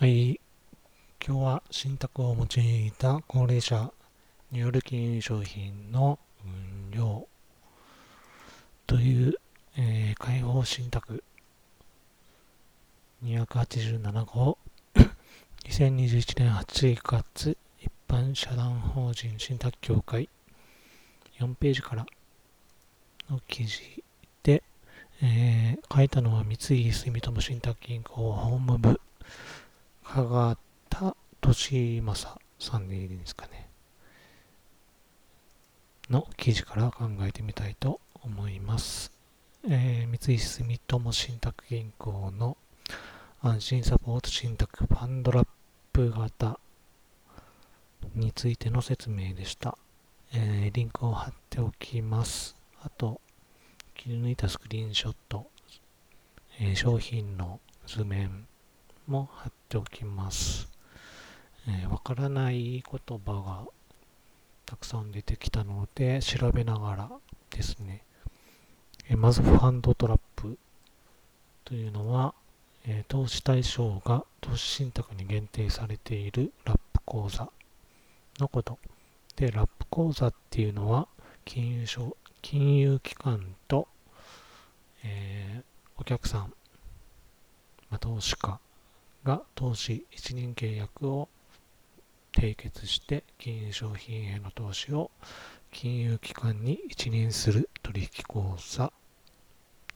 はい。今日は信託を用いた高齢者による金融商品の運用。という、えー、解放信託。287号。2021年8月。一般社団法人信託協会。4ページから。の記事で、えー、書いたのは三井住友信託銀行法務部。加賀田利正さんでいいですかね。の記事から考えてみたいと思います、えー、三井住友信託銀行の安心サポート信託ファンドラップ型についての説明でした、えー、リンクを貼っておきます。あと切り抜いたスクリーンショット、えー、商品の図面も貼ってておきます。えー、わからない言葉がたくさん出てきたので調べながらですね、えー、まずファンドトラップというのは、えー、投資対象が投資信託に限定されているラップ口座のこと。で、ラップ口座っていうのは金融商金融機関と、えー、お客さん、まあ、投資家が投資一人契約を締結して金融商品への投資を金融機関に一任する取引口座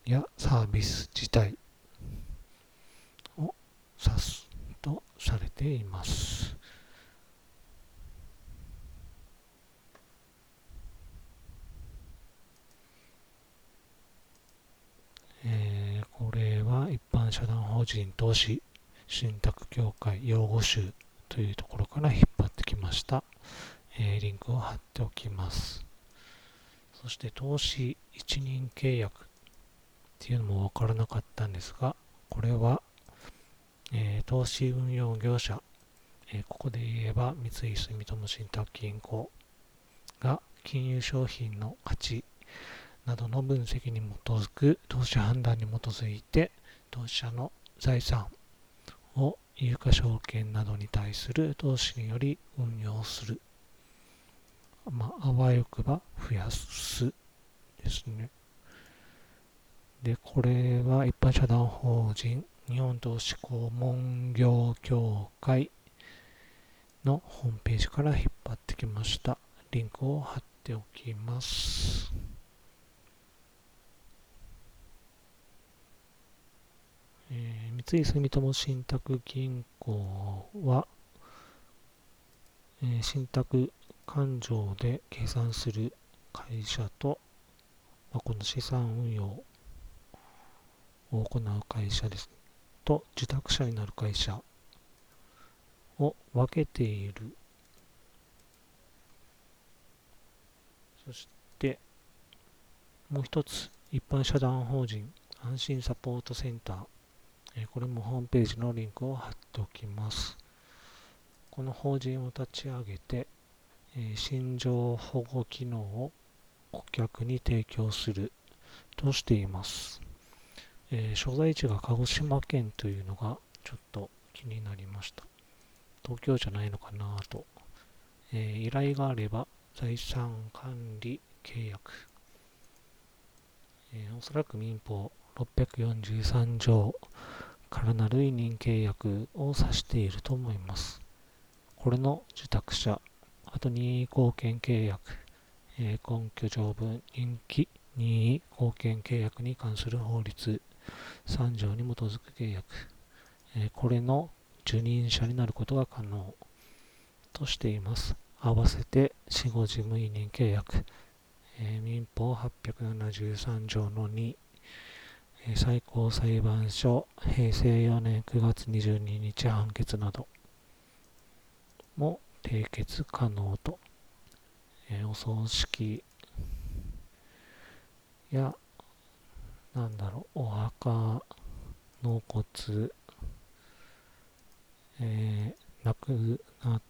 やサービス自体を指すとされています。えー、これは一般社団法人投資信託協会用語集というところから引っ張ってきました、えー、リンクを貼っておきます。そして投資一人契約っていうのもわからなかったんですがこれは、えー、投資運用業者、えー、ここで言えば三井住友信託銀行が金融商品の価値などの分析に基づく投資判断に基づいて投資者の財産を有価証券などに対する投資により運用する。まあ、あわよくば増やすですね。で、これは一般社団法人日本投資顧問業協会のホームページから引っ張ってきました。リンクを貼っておきます。えー、三井住友信託銀行は、えー、信託勘定で計算する会社と、まあ、この資産運用を行う会社です、と受託者になる会社を分けている。そしてもう一つ一般社団法人安心サポートセンター。これもホームページのリンクを貼っておきます。この法人を立ち上げて、心情保護機能を顧客に提供するとしています。え所在地が鹿児島県というのがちょっと気になりました。東京じゃないのかなと。え依頼があれば財産管理契約。えおそらく民法643条からなる委任契約を指していると思います。これの受託者、あと任意貢献契約、えー、根拠条文、任期、任意貢献契約に関する法律。3条に基づく契約、えー、これの受任者になることが可能。としています。合わせて死後事務委任契約、えー、民法873条の2、最高裁判所平成4年9月22日判決なども締結可能と、え、お葬式やなんだろうお墓納骨、えー、亡くなっ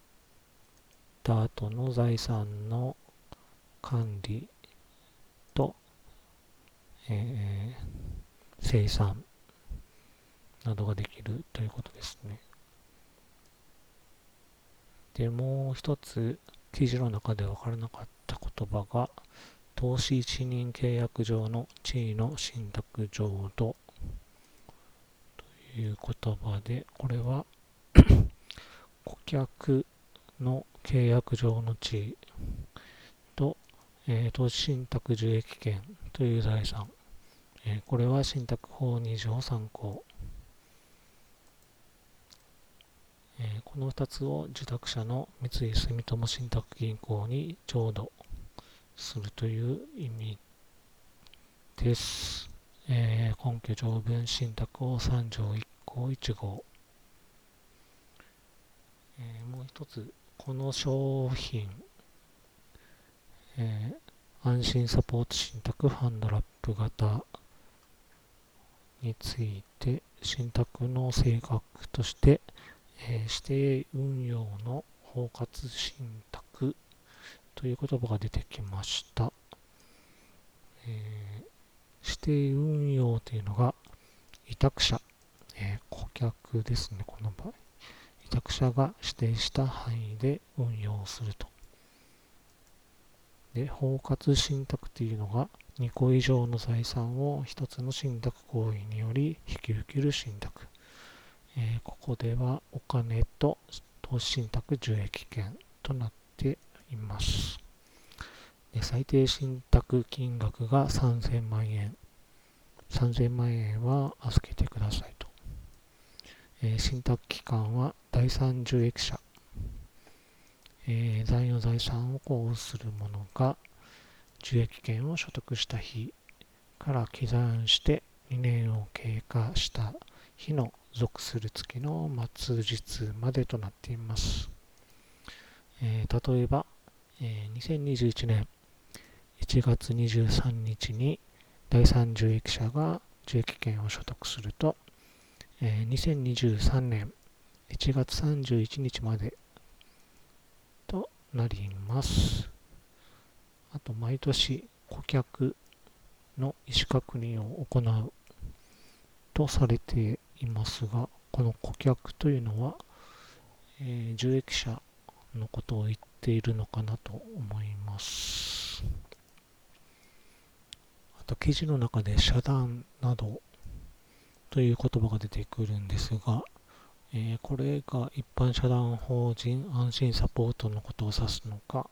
た後の財産の管理と、えー生産などができるということですね。で、もう一つ、記事の中で分からなかった言葉が、投資一人契約上の地位の信託浄土という言葉で、これは 顧客の契約上の地位と、えー、投資信託受益権という財産、えー、これは信託法2条参考、えー、この2つを受託者の三井住友信託銀行に浄土するという意味です。えー、根拠条文信託法3条1項1号。えー、もう一つ、この商品、えー、安心サポート信託ファンドラップ型。について、信託の性格として、えー、指定運用の包括信託という言葉が出てきました。えー、指定運用というのが委託者、えー、顧客ですね、この場合。委託者が指定した範囲で運用すると。で、包括信託というのが2個以上の財産を1つの信託行為により引き受ける信託。えー、ここではお金と投資信託受益権となっています。で最低信託金額が3000万円。3000万円は預けてくださいと。えー、信託期間は第三受益者、えー、残余財産を交付する者が受益権を所得した日から起算して2年を経過した日の属する月の末日までとなっています。えー、例えば、えー、2021年1月23日に第三受益者が受益権を所得すると、えー、2023年1月31日までとなります。あと、毎年顧客の意思確認を行うとされていますが、この顧客というのは、えー、受益者のことを言っているのかなと思います。あと、記事の中で遮断などという言葉が出てくるんですが、えー、これが一般社団法人安心サポートのことを指すのか、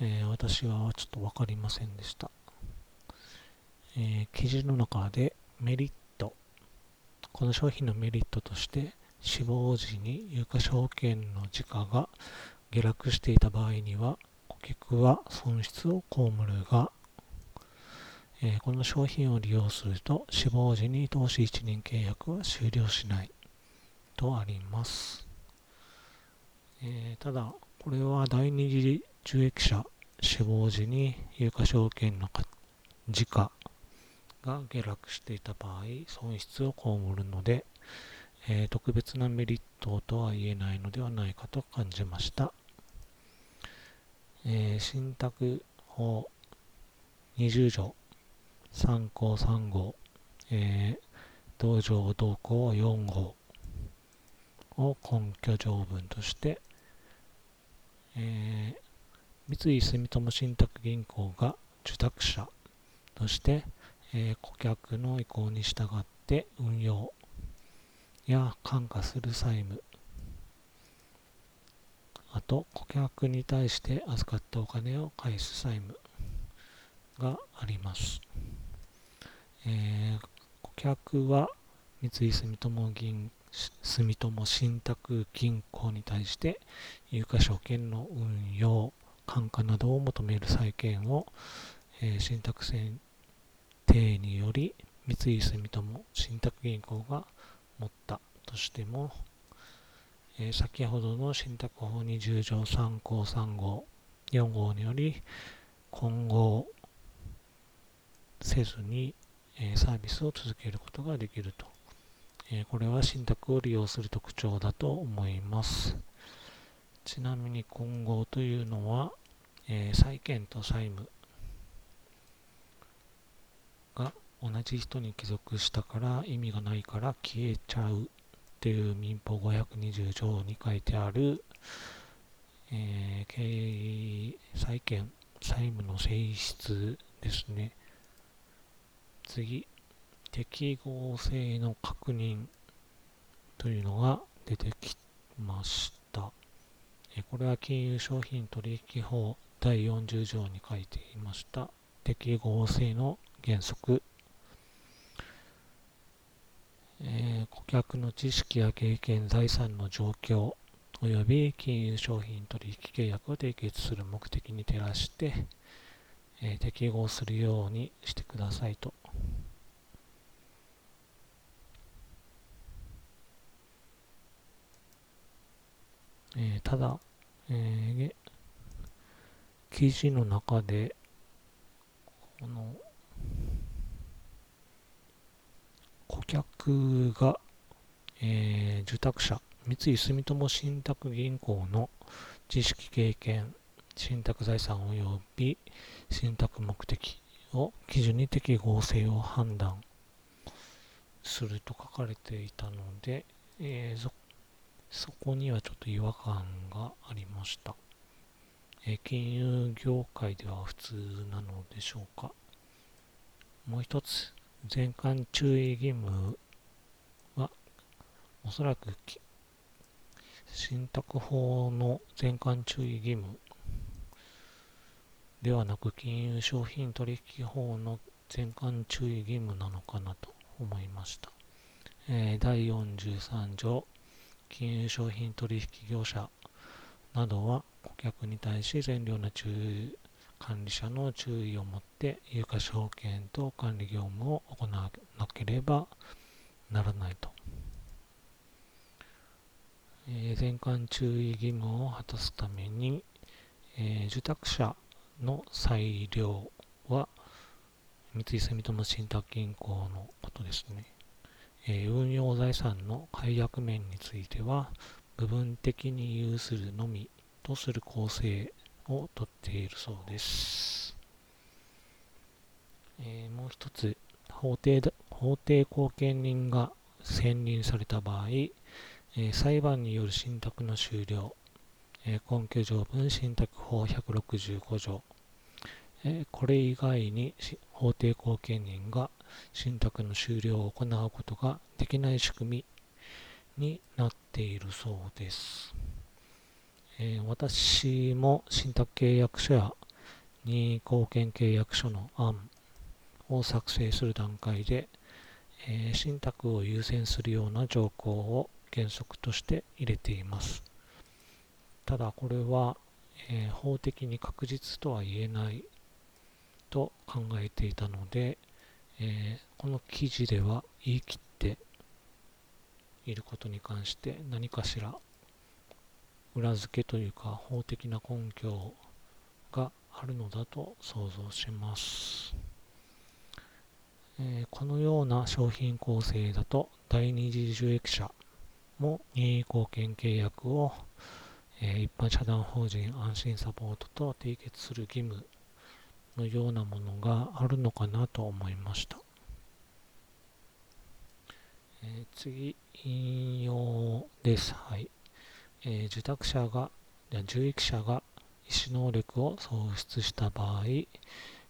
えー、私はちょっと分かりませんでした。えー、記事の中でメリット、この商品のメリットとして、死亡時に有価証券の時価が下落していた場合には、顧客は損失を被るが、えー、この商品を利用すると死亡時に投資一人契約は終了しない。とあります。えー、ただ、これは第二次受益者死亡時に有価証券の時価が下落していた場合、損失を被るので、えー、特別なメリットとは言えないのではないかと感じました。えー、信託法20条3項3号、えー、道場同項4号を根拠条文として、えー、三井住友信託銀行が受託者として、えー、顧客の意向に従って運用や感化する債務。あと顧客に対して預かったお金を返す債務があります、えー、顧客は三井住友銀住友信託銀行に対して有価証券の運用、換価などを求める債権を、えー、信託選定により三井住友信託銀行が持ったとしても、えー、先ほどの信託法20条3項3号4号により今後せずに、えー、サービスを続けることができるとえこれは信託を利用する特徴だと思います。ちなみに混合というのは、えー、債権と債務が同じ人に帰属したから意味がないから消えちゃうっていう民法520条に書いてある、えー、経営債権、債務の性質ですね。次、適合性の確認というのが出てきました。これは金融商品取引法第40条に書いていました適合性の原則、えー、顧客の知識や経験、財産の状況及び金融商品取引契約を締結する目的に照らして、えー、適合するようにしてくださいと。えー、ただ、えー、記事の中で、この、顧客が、えー、受託者、三井住友信託銀行の知識経験、信託財産及び信託目的を基準に適合性を判断すると書かれていたので、えー、そこにはちょっと違和感がありました。え金融業界では普通なのでしょうか？もう一つ、全館注意義務は、おそらく信託法の全館注意義務ではなく、金融商品取引法の全館注意義務なのかなと思いました。えー、第43条、金融商品取引業者などは顧客に対し善良な注管理者の注意を持って有価証券と管理業務を行わなければならないと。えー、全館注意義務を果たすために、えー、受託者の裁量は三井住友信託銀行のことですね。え運用財産の解約面については、部分的に有するのみとする構成をとっているそうです。えー、もう一つ、法定法定後見人が選任された場合、えー、裁判による信託の終了、えー、根拠条文信託法165条、えこれ以外に法定後見人が信託の終了を行うことができない仕組みになっているそうです。えー、私も信託契約書や任意貢献契約書の案を作成する段階で、えー、信託を優先するような条項を原則として入れています。ただこれは、えー、法的に確実とは言えないと考えていたので、えー、この記事では言い切っていることに関して何かしら裏付けというか法的な根拠があるのだと想像します、えー、このような商品構成だと第二次受益者も任意貢献契約を、えー、一般社団法人安心サポートと締結する義務のようなものがあるのかなと思いました。えー、次、引用です。はい。えー、受託者が、受益者が意思能力を喪失した場合、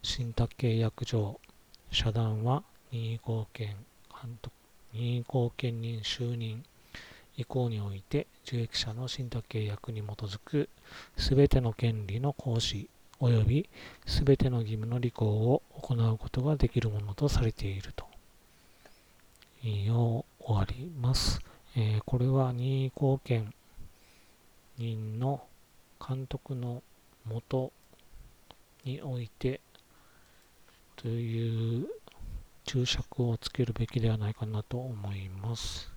信託契約上、社団は任意貢献、監督、任意貢献人就任以降において、受益者の信託契約に基づくすべての権利の行使及びすべての義務の履行を行うことができるものとされていると。引用終わります。えー、これは任意貢献人の監督のもとにおいてという注釈をつけるべきではないかなと思います。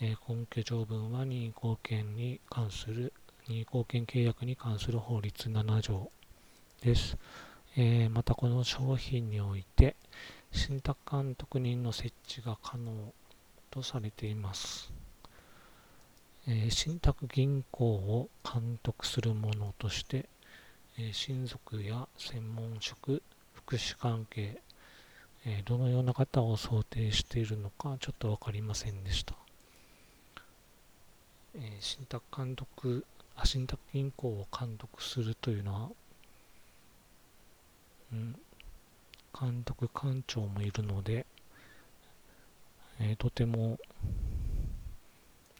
えー、根拠条文は任意貢献に関する任意貢献契約に関する法律7条です。えー、またこの商品において信託監督人の設置が可能とされています。えー、信託銀行を監督するものとして、え、親族や専門職、福祉関係、えどのような方を想定しているのかちょっと分かりませんでした。え信託監督信託銀行を監督するというのは、うん、監督官庁もいるので、え、とても、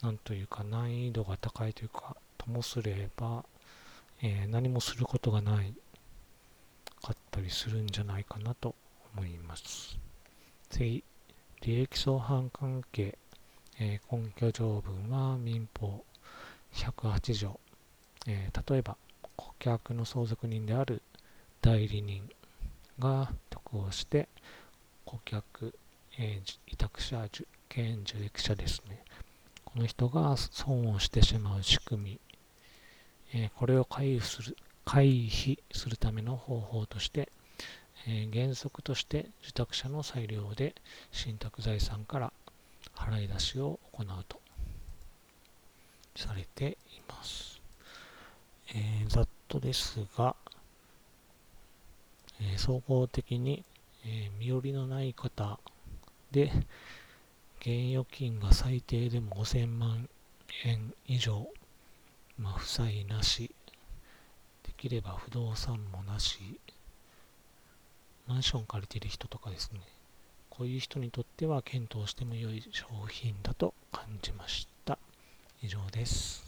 なんというか難易度が高いというか、ともすれば、えー、何もすることがないかったりするんじゃないかなと思います。次、利益相反関係、えー、根拠条文は民法108条、えー、例えば顧客の相続人である代理人が得をして顧客、えー、委託者、現受益者ですね。の人が損をしてしまう仕組み、えー、これを回避する回避するための方法として、えー、原則として受託者の裁量で信託財産から払い出しを行うとされています。えー、ざっとですが、えー、総合的に、え、身寄りのない方で、現預金が最低でも5000万円以上、まあ、負債なし、できれば不動産もなし、マンション借りてる人とかですね、こういう人にとっては検討しても良い商品だと感じました。以上です。